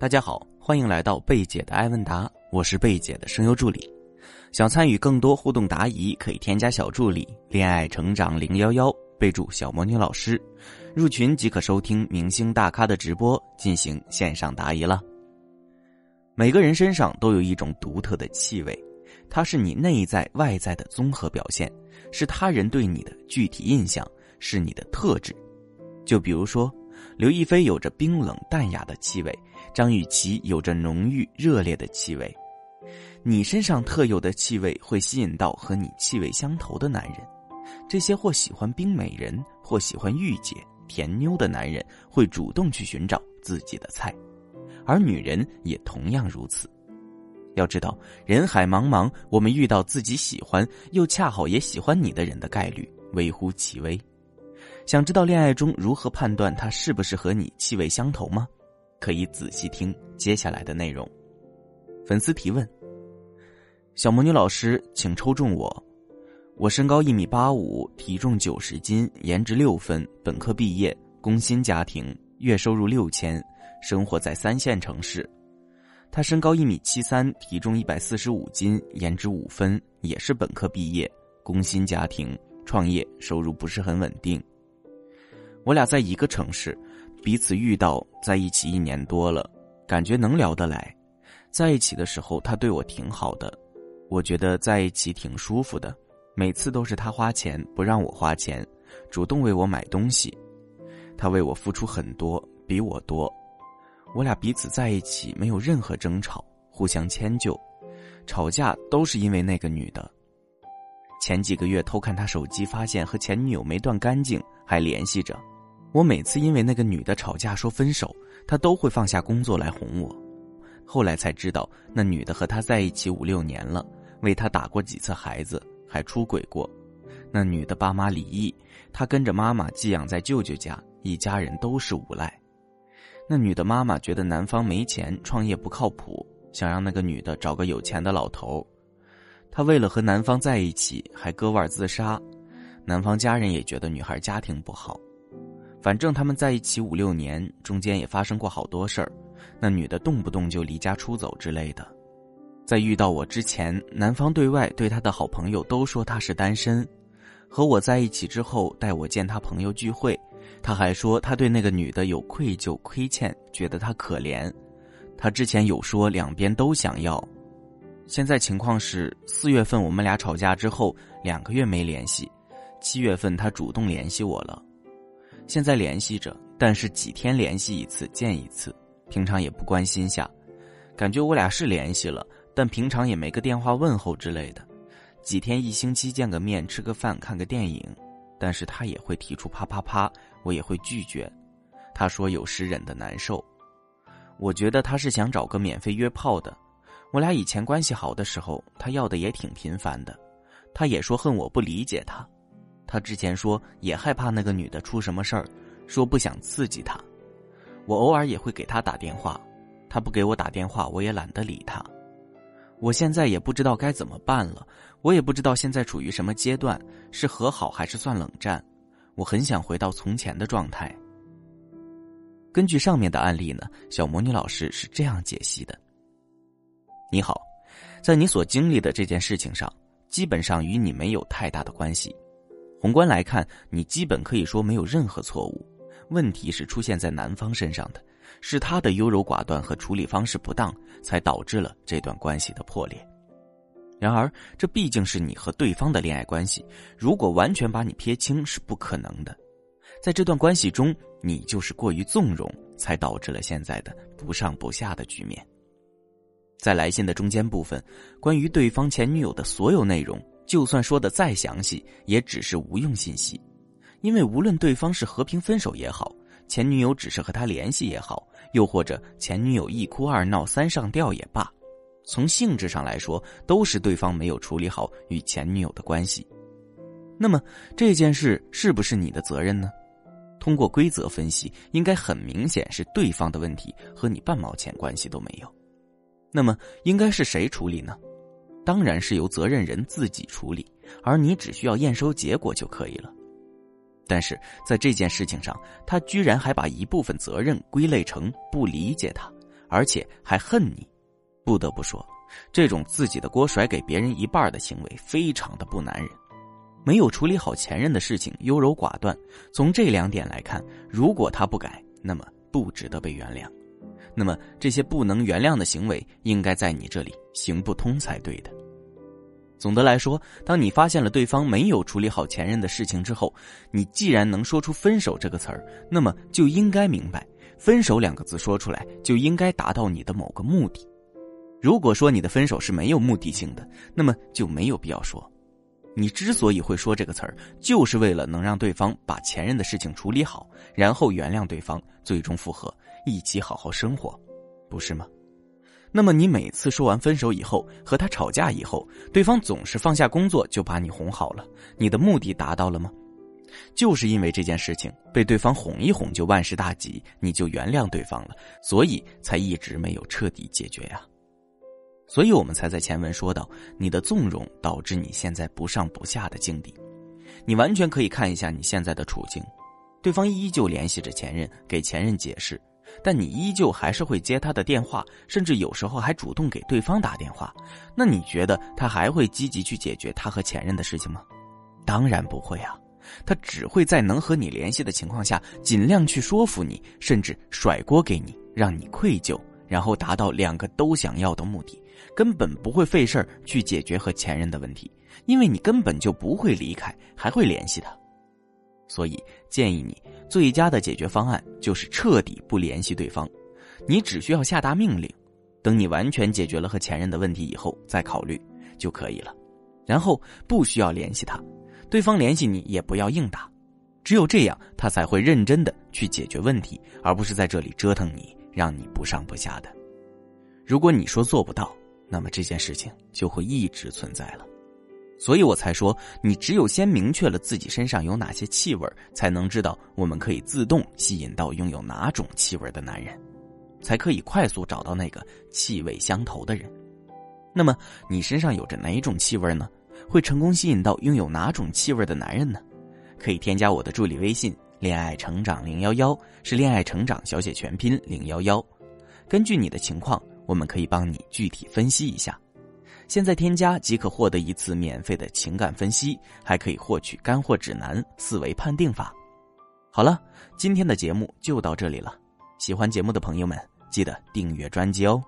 大家好，欢迎来到贝姐的爱问答，我是贝姐的声优助理。想参与更多互动答疑，可以添加小助理“恋爱成长零幺幺”，备注“小魔女老师”，入群即可收听明星大咖的直播，进行线上答疑了。每个人身上都有一种独特的气味，它是你内在外在的综合表现，是他人对你的具体印象，是你的特质。就比如说，刘亦菲有着冰冷淡雅的气味。张雨绮有着浓郁热烈的气味，你身上特有的气味会吸引到和你气味相投的男人。这些或喜欢冰美人，或喜欢御姐、甜妞的男人会主动去寻找自己的菜，而女人也同样如此。要知道，人海茫茫，我们遇到自己喜欢又恰好也喜欢你的人的概率微乎其微。想知道恋爱中如何判断他是不是和你气味相投吗？可以仔细听接下来的内容。粉丝提问：小魔女老师，请抽中我。我身高一米八五，体重九十斤，颜值六分，本科毕业，工薪家庭，月收入六千，生活在三线城市。他身高一米七三，体重一百四十五斤，颜值五分，也是本科毕业，工薪家庭，创业，收入不是很稳定。我俩在一个城市。彼此遇到在一起一年多了，感觉能聊得来。在一起的时候，他对我挺好的，我觉得在一起挺舒服的。每次都是他花钱，不让我花钱，主动为我买东西。他为我付出很多，比我多。我俩彼此在一起没有任何争吵，互相迁就。吵架都是因为那个女的。前几个月偷看他手机，发现和前女友没断干净，还联系着。我每次因为那个女的吵架说分手，他都会放下工作来哄我。后来才知道，那女的和他在一起五六年了，为他打过几次孩子，还出轨过。那女的爸妈离异，他跟着妈妈寄养在舅舅家，一家人都是无赖。那女的妈妈觉得男方没钱，创业不靠谱，想让那个女的找个有钱的老头。他为了和男方在一起，还割腕自杀。男方家人也觉得女孩家庭不好。反正他们在一起五六年，中间也发生过好多事儿。那女的动不动就离家出走之类的。在遇到我之前，男方对外对他的好朋友都说他是单身。和我在一起之后，带我见他朋友聚会，他还说他对那个女的有愧疚、亏欠，觉得她可怜。他之前有说两边都想要。现在情况是，四月份我们俩吵架之后，两个月没联系。七月份他主动联系我了。现在联系着，但是几天联系一次，见一次，平常也不关心下，感觉我俩是联系了，但平常也没个电话问候之类的，几天一星期见个面，吃个饭，看个电影，但是他也会提出啪啪啪，我也会拒绝，他说有时忍的难受，我觉得他是想找个免费约炮的，我俩以前关系好的时候，他要的也挺频繁的，他也说恨我不理解他。他之前说也害怕那个女的出什么事儿，说不想刺激他。我偶尔也会给他打电话，他不给我打电话，我也懒得理他。我现在也不知道该怎么办了，我也不知道现在处于什么阶段，是和好还是算冷战。我很想回到从前的状态。根据上面的案例呢，小魔女老师是这样解析的：你好，在你所经历的这件事情上，基本上与你没有太大的关系。宏观来看，你基本可以说没有任何错误，问题是出现在男方身上的，是他的优柔寡断和处理方式不当，才导致了这段关系的破裂。然而，这毕竟是你和对方的恋爱关系，如果完全把你撇清是不可能的。在这段关系中，你就是过于纵容，才导致了现在的不上不下的局面。在来信的中间部分，关于对方前女友的所有内容。就算说的再详细，也只是无用信息，因为无论对方是和平分手也好，前女友只是和他联系也好，又或者前女友一哭二闹三上吊也罢，从性质上来说，都是对方没有处理好与前女友的关系。那么这件事是不是你的责任呢？通过规则分析，应该很明显是对方的问题，和你半毛钱关系都没有。那么应该是谁处理呢？当然是由责任人自己处理，而你只需要验收结果就可以了。但是在这件事情上，他居然还把一部分责任归类成不理解他，而且还恨你。不得不说，这种自己的锅甩给别人一半的行为非常的不男人。没有处理好前任的事情，优柔寡断。从这两点来看，如果他不改，那么不值得被原谅。那么这些不能原谅的行为，应该在你这里行不通才对的。总的来说，当你发现了对方没有处理好前任的事情之后，你既然能说出“分手”这个词儿，那么就应该明白，“分手”两个字说出来就应该达到你的某个目的。如果说你的分手是没有目的性的，那么就没有必要说。你之所以会说这个词儿，就是为了能让对方把前任的事情处理好，然后原谅对方，最终复合，一起好好生活，不是吗？那么你每次说完分手以后，和他吵架以后，对方总是放下工作就把你哄好了，你的目的达到了吗？就是因为这件事情被对方哄一哄就万事大吉，你就原谅对方了，所以才一直没有彻底解决呀。所以我们才在前文说到，你的纵容导致你现在不上不下的境地。你完全可以看一下你现在的处境，对方依旧联系着前任，给前任解释。但你依旧还是会接他的电话，甚至有时候还主动给对方打电话。那你觉得他还会积极去解决他和前任的事情吗？当然不会啊，他只会在能和你联系的情况下，尽量去说服你，甚至甩锅给你，让你愧疚，然后达到两个都想要的目的。根本不会费事儿去解决和前任的问题，因为你根本就不会离开，还会联系他。所以建议你。最佳的解决方案就是彻底不联系对方，你只需要下达命令，等你完全解决了和前任的问题以后再考虑就可以了。然后不需要联系他，对方联系你也不要硬打，只有这样他才会认真的去解决问题，而不是在这里折腾你，让你不上不下的。如果你说做不到，那么这件事情就会一直存在了。所以我才说，你只有先明确了自己身上有哪些气味，才能知道我们可以自动吸引到拥有哪种气味的男人，才可以快速找到那个气味相投的人。那么你身上有着哪种气味呢？会成功吸引到拥有哪种气味的男人呢？可以添加我的助理微信“恋爱成长零幺幺”，是恋爱成长小写全拼零幺幺。根据你的情况，我们可以帮你具体分析一下。现在添加即可获得一次免费的情感分析，还可以获取干货指南、思维判定法。好了，今天的节目就到这里了。喜欢节目的朋友们，记得订阅专辑哦。